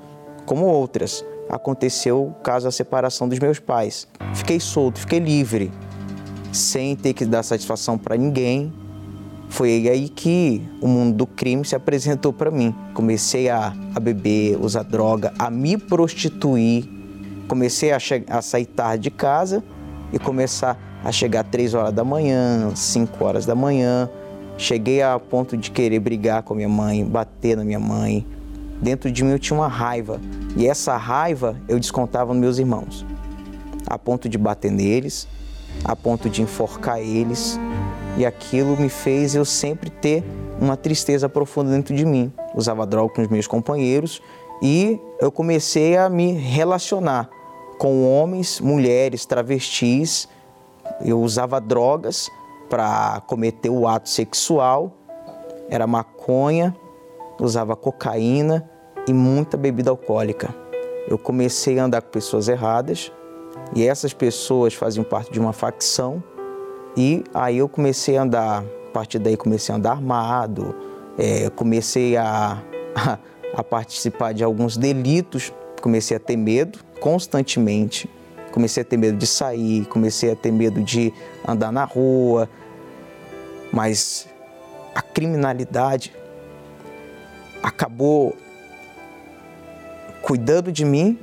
como outras. Aconteceu o caso da separação dos meus pais. Fiquei solto, fiquei livre, sem ter que dar satisfação para ninguém. Foi aí que o mundo do crime se apresentou para mim. Comecei a, a beber, usar droga, a me prostituir. Comecei a, a sair tarde de casa e começar a chegar três horas da manhã, 5 horas da manhã. Cheguei a ponto de querer brigar com a minha mãe, bater na minha mãe. Dentro de mim eu tinha uma raiva e essa raiva eu descontava nos meus irmãos, a ponto de bater neles, a ponto de enforcar eles. E aquilo me fez eu sempre ter uma tristeza profunda dentro de mim. Usava droga com os meus companheiros e eu comecei a me relacionar com homens, mulheres, travestis. Eu usava drogas para cometer o ato sexual, era maconha, usava cocaína e muita bebida alcoólica. Eu comecei a andar com pessoas erradas e essas pessoas faziam parte de uma facção e aí eu comecei a andar, a partir daí comecei a andar armado, é, comecei a, a, a participar de alguns delitos, comecei a ter medo constantemente, comecei a ter medo de sair, comecei a ter medo de andar na rua, mas a criminalidade acabou cuidando de mim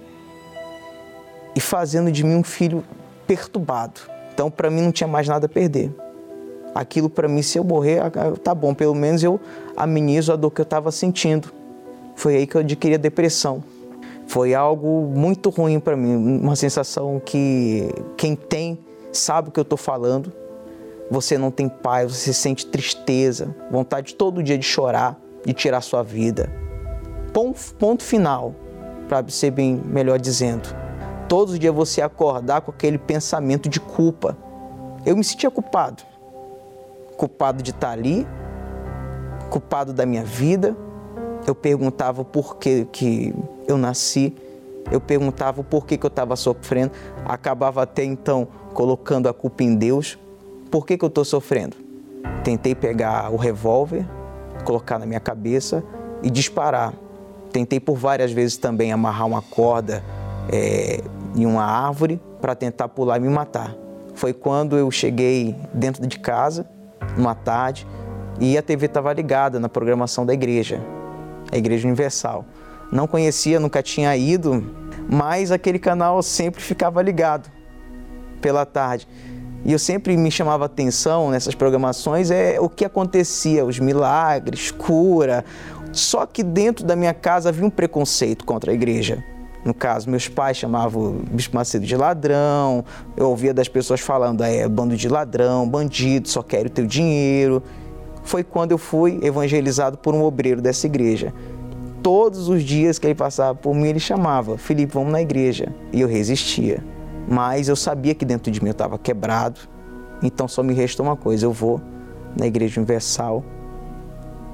e fazendo de mim um filho perturbado. Então, para mim, não tinha mais nada a perder. Aquilo, para mim, se eu morrer, tá bom, pelo menos eu amenizo a dor que eu estava sentindo. Foi aí que eu adquiri a depressão. Foi algo muito ruim para mim, uma sensação que quem tem sabe o que eu estou falando. Você não tem paz, você sente tristeza, vontade todo dia de chorar, de tirar sua vida. Ponto, ponto final para ser bem melhor dizendo. Todos os dias você acordar com aquele pensamento de culpa. Eu me sentia culpado. Culpado de estar ali, culpado da minha vida. Eu perguntava por que, que eu nasci, eu perguntava por que, que eu estava sofrendo. Acabava até então colocando a culpa em Deus. Por que, que eu estou sofrendo? Tentei pegar o revólver, colocar na minha cabeça e disparar Tentei por várias vezes também amarrar uma corda é, em uma árvore para tentar pular e me matar. Foi quando eu cheguei dentro de casa, uma tarde, e a TV estava ligada na programação da igreja, a Igreja Universal. Não conhecia, nunca tinha ido, mas aquele canal sempre ficava ligado pela tarde. E eu sempre me chamava atenção nessas programações é o que acontecia, os milagres, cura, só que dentro da minha casa havia um preconceito contra a igreja. No caso, meus pais chamavam o Bispo Macedo de ladrão, eu ouvia das pessoas falando, é bando de ladrão, bandido, só quero o teu dinheiro. Foi quando eu fui evangelizado por um obreiro dessa igreja. Todos os dias que ele passava por mim, ele chamava, Felipe, vamos na igreja. E eu resistia. Mas eu sabia que dentro de mim eu estava quebrado, então só me restou uma coisa, eu vou na Igreja Universal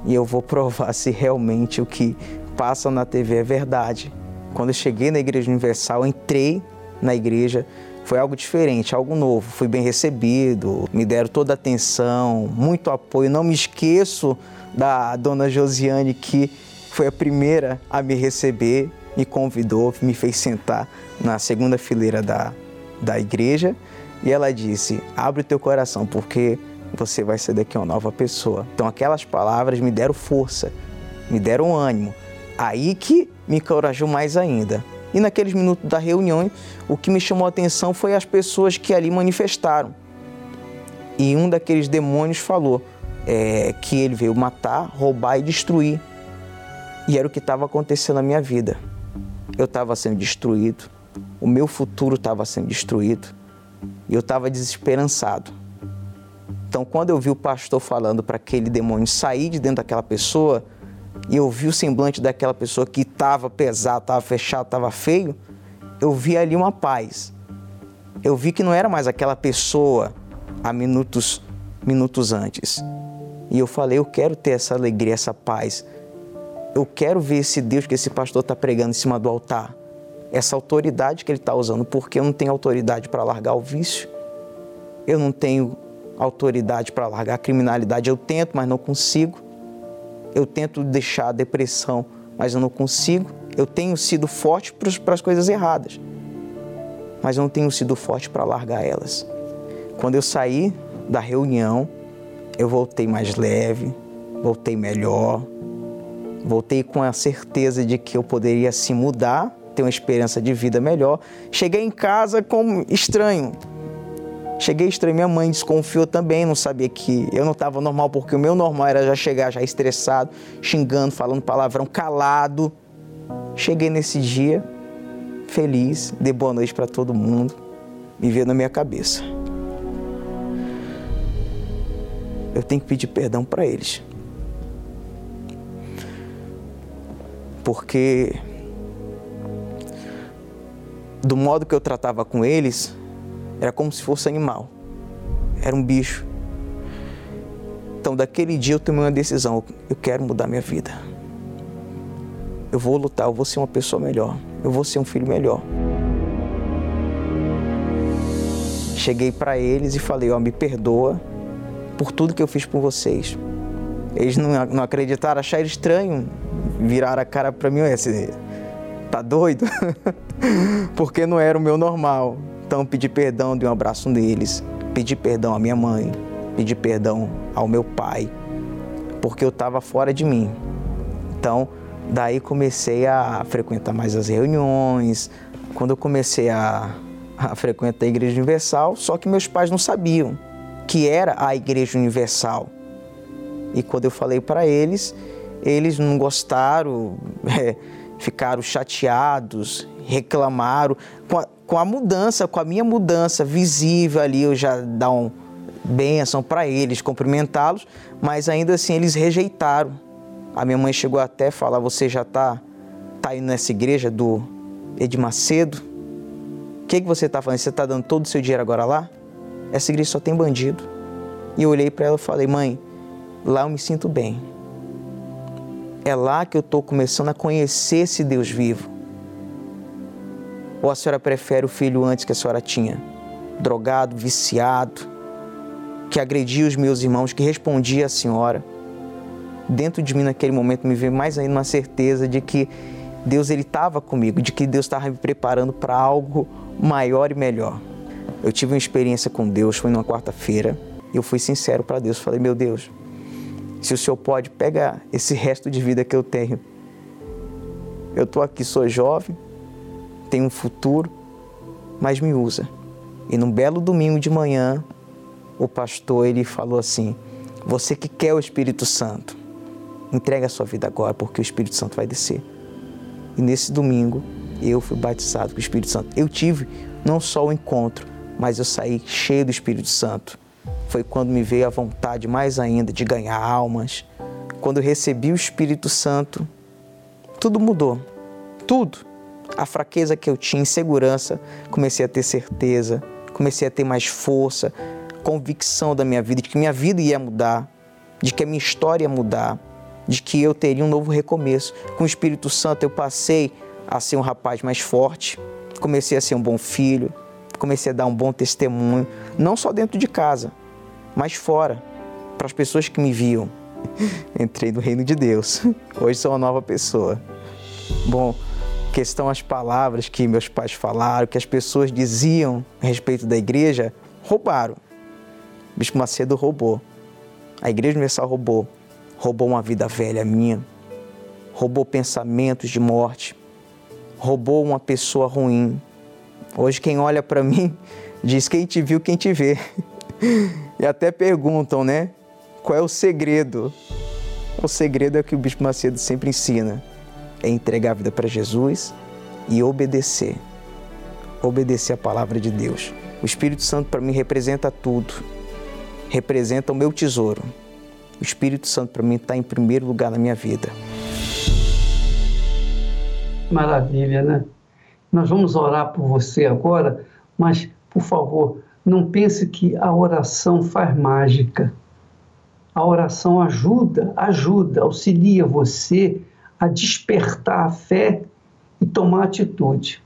e eu vou provar se realmente o que passa na TV é verdade. Quando eu cheguei na Igreja Universal, entrei na igreja, foi algo diferente, algo novo. Fui bem recebido, me deram toda a atenção, muito apoio. Não me esqueço da dona Josiane, que foi a primeira a me receber, me convidou, me fez sentar na segunda fileira da, da igreja e ela disse: Abre o teu coração, porque você vai ser daqui uma nova pessoa. Então aquelas palavras me deram força, me deram ânimo. Aí que me encorajou mais ainda. E naqueles minutos da reunião, o que me chamou a atenção foi as pessoas que ali manifestaram. E um daqueles demônios falou é, que ele veio matar, roubar e destruir. E era o que estava acontecendo na minha vida. Eu estava sendo destruído, o meu futuro estava sendo destruído e eu estava desesperançado. Então, quando eu vi o pastor falando para aquele demônio sair de dentro daquela pessoa, e eu vi o semblante daquela pessoa que estava pesado, estava fechado, estava feio, eu vi ali uma paz. Eu vi que não era mais aquela pessoa há minutos, minutos antes. E eu falei, eu quero ter essa alegria, essa paz. Eu quero ver esse Deus que esse pastor está pregando em cima do altar. Essa autoridade que ele está usando, porque eu não tenho autoridade para largar o vício. Eu não tenho autoridade para largar a criminalidade. Eu tento, mas não consigo. Eu tento deixar a depressão, mas eu não consigo. Eu tenho sido forte para as coisas erradas, mas eu não tenho sido forte para largar elas. Quando eu saí da reunião, eu voltei mais leve, voltei melhor, voltei com a certeza de que eu poderia se mudar, ter uma experiência de vida melhor. Cheguei em casa como estranho. Cheguei estranho, minha mãe desconfiou também, não sabia que eu não estava normal, porque o meu normal era já chegar já estressado, xingando, falando palavrão, calado. Cheguei nesse dia feliz, dei boa noite para todo mundo, me veio na minha cabeça. Eu tenho que pedir perdão para eles. Porque do modo que eu tratava com eles, era como se fosse animal. Era um bicho. Então, daquele dia eu tomei uma decisão: eu quero mudar minha vida. Eu vou lutar, eu vou ser uma pessoa melhor. Eu vou ser um filho melhor. Cheguei para eles e falei: Ó, oh, me perdoa por tudo que eu fiz por vocês. Eles não, não acreditaram, acharam estranho, viraram a cara para mim: esse tá doido? Porque não era o meu normal. Então pedi perdão de um abraço neles, pedi perdão à minha mãe, pedi perdão ao meu pai, porque eu estava fora de mim. Então, daí comecei a frequentar mais as reuniões. Quando eu comecei a, a frequentar a Igreja Universal, só que meus pais não sabiam que era a Igreja Universal. E quando eu falei para eles, eles não gostaram, é, ficaram chateados, reclamaram. Com a, mudança, com a minha mudança visível ali, eu já dar um bênção para eles, cumprimentá-los, mas ainda assim eles rejeitaram. A minha mãe chegou até falar: Você já está tá indo nessa igreja do Ed Macedo? O que, que você está fazendo? Você está dando todo o seu dinheiro agora lá? Essa igreja só tem bandido. E eu olhei para ela e falei: Mãe, lá eu me sinto bem. É lá que eu estou começando a conhecer esse Deus vivo. Ou a senhora prefere o filho antes que a senhora tinha? Drogado, viciado, que agredia os meus irmãos, que respondia à senhora. Dentro de mim naquele momento me veio mais ainda uma certeza de que Deus ele estava comigo, de que Deus estava me preparando para algo maior e melhor. Eu tive uma experiência com Deus, foi numa quarta-feira, e eu fui sincero para Deus, falei: "Meu Deus, se o Senhor pode, pega esse resto de vida que eu tenho. Eu estou aqui, sou jovem, tem um futuro, mas me usa. E num belo domingo de manhã, o pastor ele falou assim: Você que quer o Espírito Santo, entrega a sua vida agora, porque o Espírito Santo vai descer. E nesse domingo, eu fui batizado com o Espírito Santo. Eu tive não só o encontro, mas eu saí cheio do Espírito Santo. Foi quando me veio a vontade mais ainda de ganhar almas. Quando eu recebi o Espírito Santo, tudo mudou. Tudo a fraqueza que eu tinha, insegurança, comecei a ter certeza, comecei a ter mais força, convicção da minha vida, de que minha vida ia mudar, de que a minha história ia mudar, de que eu teria um novo recomeço. Com o Espírito Santo eu passei a ser um rapaz mais forte, comecei a ser um bom filho, comecei a dar um bom testemunho, não só dentro de casa, mas fora, para as pessoas que me viam. Entrei no reino de Deus. Hoje sou uma nova pessoa. Bom, questão as palavras que meus pais falaram, que as pessoas diziam a respeito da igreja, roubaram. O Bispo Macedo roubou. A Igreja Universal roubou. Roubou uma vida velha minha. Roubou pensamentos de morte. Roubou uma pessoa ruim. Hoje quem olha para mim diz quem te viu, quem te vê. E até perguntam, né? Qual é o segredo? O segredo é o que o Bispo Macedo sempre ensina é entregar a vida para Jesus e obedecer. Obedecer a palavra de Deus. O Espírito Santo para mim representa tudo. Representa o meu tesouro. O Espírito Santo para mim está em primeiro lugar na minha vida. Maravilha, né? Nós vamos orar por você agora, mas, por favor, não pense que a oração faz mágica. A oração ajuda, ajuda, auxilia você a despertar a fé e tomar atitude.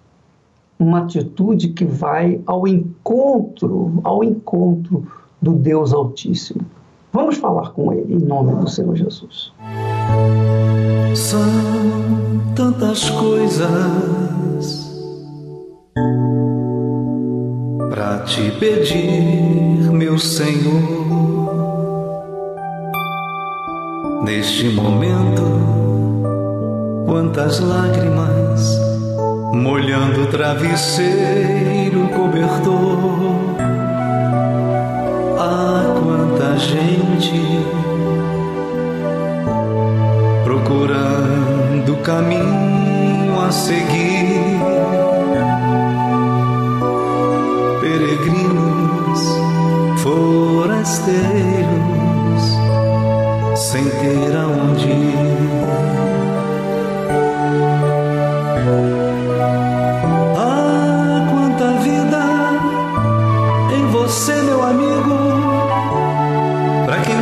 Uma atitude que vai ao encontro, ao encontro do Deus Altíssimo. Vamos falar com Ele em nome do Senhor Jesus. São tantas coisas para te pedir, meu Senhor Neste momento, quantas lágrimas molhando o travesseiro cobertor. Ah, quanta gente procurando caminho a seguir. Peregrinos, forasteiros,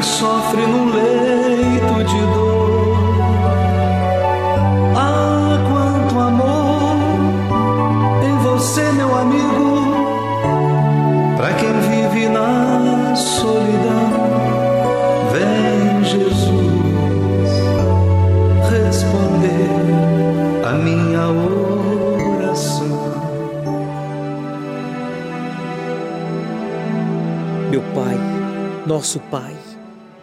sofre num leito de dor. Nosso Pai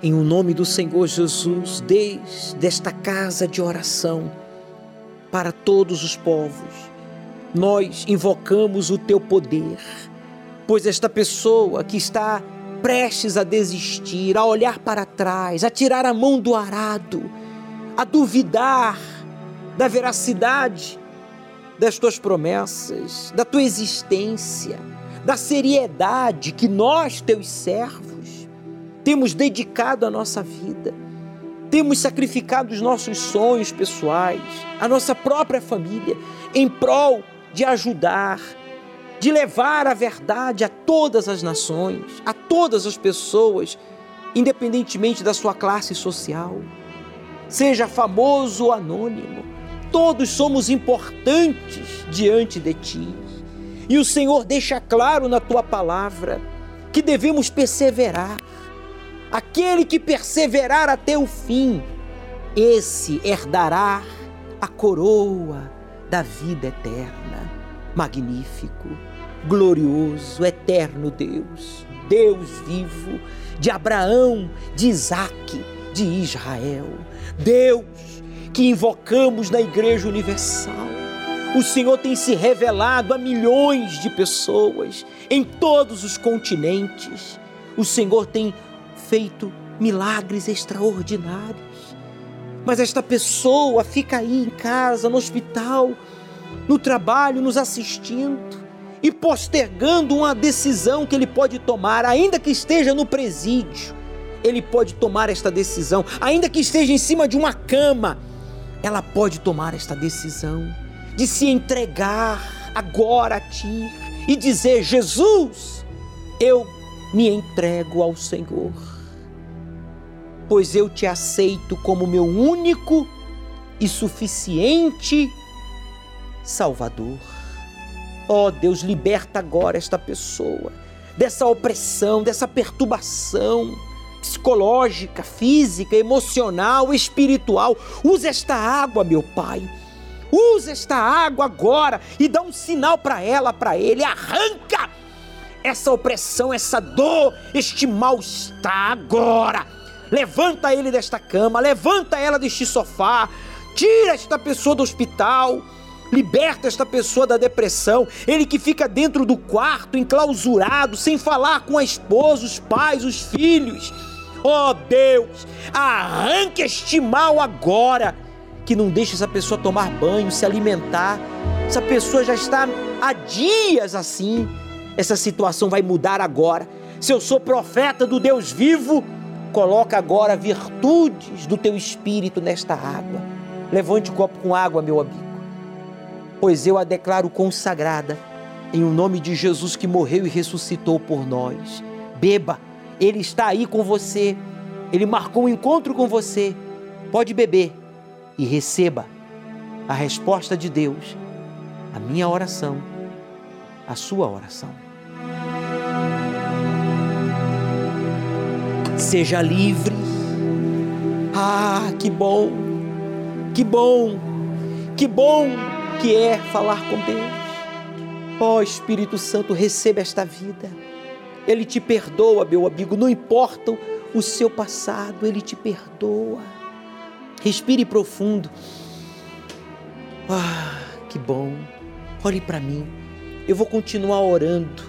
em o nome do Senhor Jesus, desde esta casa de oração para todos os povos, nós invocamos o teu poder, pois esta pessoa que está prestes a desistir, a olhar para trás, a tirar a mão do arado, a duvidar da veracidade das tuas promessas, da tua existência, da seriedade que nós, teus servos, temos dedicado a nossa vida, temos sacrificado os nossos sonhos pessoais, a nossa própria família, em prol de ajudar, de levar a verdade a todas as nações, a todas as pessoas, independentemente da sua classe social, seja famoso ou anônimo, todos somos importantes diante de Ti. E o Senhor deixa claro na Tua palavra que devemos perseverar, Aquele que perseverar até o fim, esse herdará a coroa da vida eterna. Magnífico, glorioso, eterno Deus, Deus vivo de Abraão, de Isaac, de Israel. Deus que invocamos na Igreja Universal. O Senhor tem se revelado a milhões de pessoas em todos os continentes. O Senhor tem feito milagres extraordinários. Mas esta pessoa fica aí em casa, no hospital, no trabalho, nos assistindo e postergando uma decisão que ele pode tomar, ainda que esteja no presídio. Ele pode tomar esta decisão, ainda que esteja em cima de uma cama. Ela pode tomar esta decisão de se entregar agora a ti e dizer: Jesus, eu me entrego ao Senhor pois eu te aceito como meu único e suficiente Salvador. Ó oh, Deus, liberta agora esta pessoa dessa opressão, dessa perturbação psicológica, física, emocional, espiritual. Usa esta água, meu Pai. Usa esta água agora e dá um sinal para ela, para ele. Arranca essa opressão, essa dor, este mal-estar agora levanta ele desta cama, levanta ela deste sofá, tira esta pessoa do hospital, liberta esta pessoa da depressão, ele que fica dentro do quarto, enclausurado, sem falar com a esposa, os pais, os filhos. Oh Deus, arranque este mal agora, que não deixe essa pessoa tomar banho, se alimentar. Essa pessoa já está há dias assim. Essa situação vai mudar agora. Se eu sou profeta do Deus vivo, Coloca agora virtudes do teu espírito nesta água. Levante o copo com água, meu amigo, pois eu a declaro consagrada em o nome de Jesus que morreu e ressuscitou por nós. Beba, ele está aí com você, ele marcou um encontro com você. Pode beber e receba a resposta de Deus, a minha oração, a sua oração. Seja livre. Ah, que bom, que bom, que bom que é falar com Deus. Ó oh, Espírito Santo, receba esta vida. Ele te perdoa, meu amigo, não importa o seu passado, ele te perdoa. Respire profundo. Ah, que bom. Olhe para mim. Eu vou continuar orando,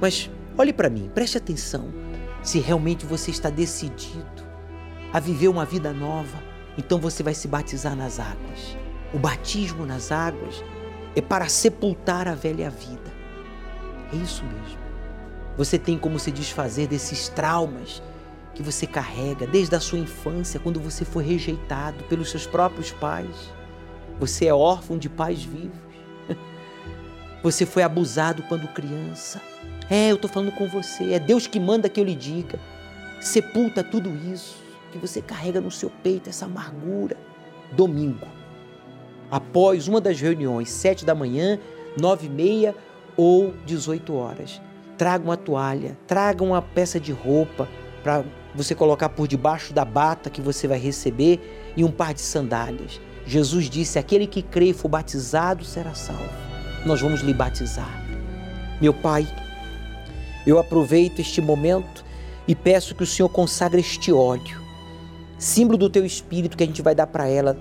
mas olhe para mim, preste atenção. Se realmente você está decidido a viver uma vida nova, então você vai se batizar nas águas. O batismo nas águas é para sepultar a velha vida. É isso mesmo. Você tem como se desfazer desses traumas que você carrega desde a sua infância, quando você foi rejeitado pelos seus próprios pais. Você é órfão de pais vivos. Você foi abusado quando criança. É, eu estou falando com você. É Deus que manda que eu lhe diga. Sepulta tudo isso que você carrega no seu peito, essa amargura. Domingo, após uma das reuniões, sete da manhã, nove e meia ou dezoito horas. Traga uma toalha, traga uma peça de roupa para você colocar por debaixo da bata que você vai receber e um par de sandálias. Jesus disse: Aquele que crê e for batizado será salvo. Nós vamos lhe batizar. Meu Pai, eu aproveito este momento e peço que o Senhor consagre este óleo, símbolo do teu espírito que a gente vai dar para ela,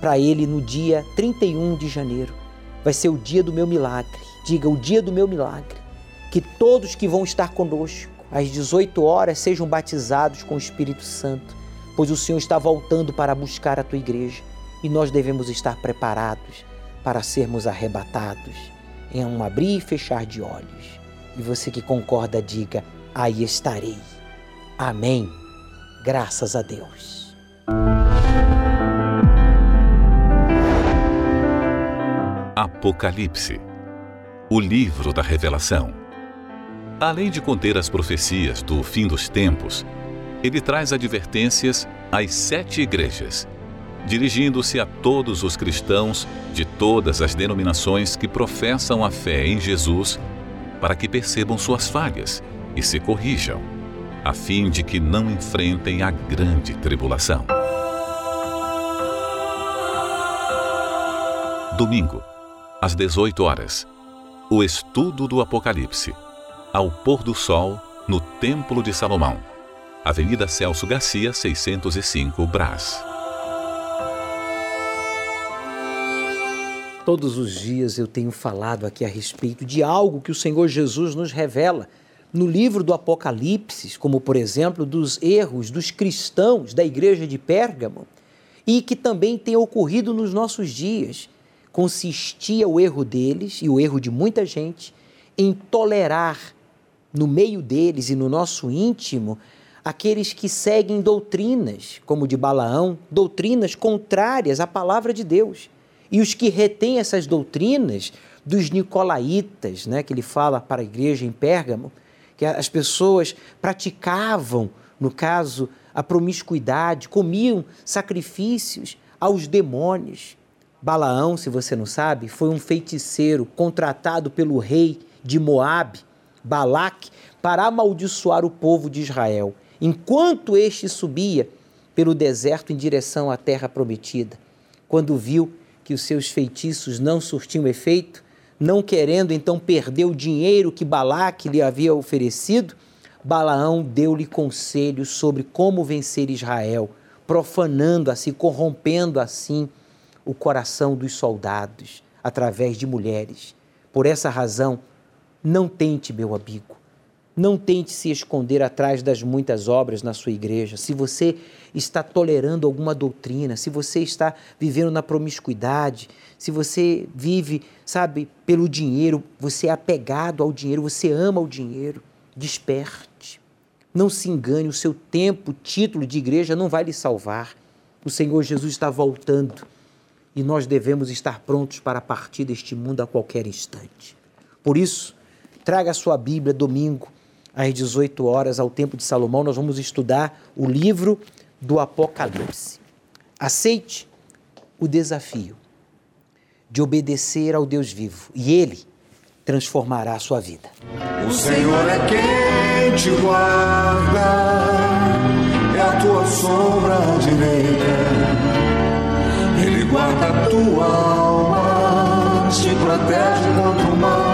para ele no dia 31 de janeiro. Vai ser o dia do meu milagre. Diga o dia do meu milagre. Que todos que vão estar conosco às 18 horas sejam batizados com o Espírito Santo, pois o Senhor está voltando para buscar a tua igreja e nós devemos estar preparados para sermos arrebatados em um abrir e fechar de olhos. E você que concorda, diga: aí estarei. Amém. Graças a Deus. Apocalipse o livro da Revelação. Além de conter as profecias do fim dos tempos, ele traz advertências às sete igrejas, dirigindo-se a todos os cristãos de todas as denominações que professam a fé em Jesus, para que percebam suas falhas e se corrijam, a fim de que não enfrentem a grande tribulação. Domingo, às 18 horas, o estudo do Apocalipse ao pôr do sol, no Templo de Salomão. Avenida Celso Garcia, 605, Brás. Todos os dias eu tenho falado aqui a respeito de algo que o Senhor Jesus nos revela no livro do Apocalipse, como por exemplo dos erros dos cristãos da igreja de Pérgamo, e que também tem ocorrido nos nossos dias. Consistia o erro deles e o erro de muita gente em tolerar no meio deles e no nosso íntimo aqueles que seguem doutrinas, como de Balaão, doutrinas contrárias à palavra de Deus. E os que retêm essas doutrinas dos nicolaítas, né, que ele fala para a igreja em Pérgamo, que as pessoas praticavam, no caso, a promiscuidade, comiam sacrifícios aos demônios. Balaão, se você não sabe, foi um feiticeiro contratado pelo rei de Moabe Balaque para amaldiçoar o povo de Israel, enquanto este subia pelo deserto em direção à terra prometida. Quando viu que os seus feitiços não surtiam efeito, não querendo então perder o dinheiro que Balaque lhe havia oferecido, Balaão deu-lhe conselhos sobre como vencer Israel, profanando assim, corrompendo assim o coração dos soldados através de mulheres. Por essa razão, não tente, meu amigo, não tente se esconder atrás das muitas obras na sua igreja. Se você está tolerando alguma doutrina, se você está vivendo na promiscuidade, se você vive, sabe, pelo dinheiro, você é apegado ao dinheiro, você ama o dinheiro, desperte. Não se engane, o seu tempo, título de igreja não vai lhe salvar. O Senhor Jesus está voltando e nós devemos estar prontos para partir deste mundo a qualquer instante. Por isso, Traga a sua Bíblia domingo às 18 horas ao Templo de Salomão. Nós vamos estudar o livro do Apocalipse. Aceite o desafio de obedecer ao Deus vivo e ele transformará a sua vida. O Senhor é quem te guarda, é a tua sombra direita. Ele guarda a tua alma, te protege contra o mal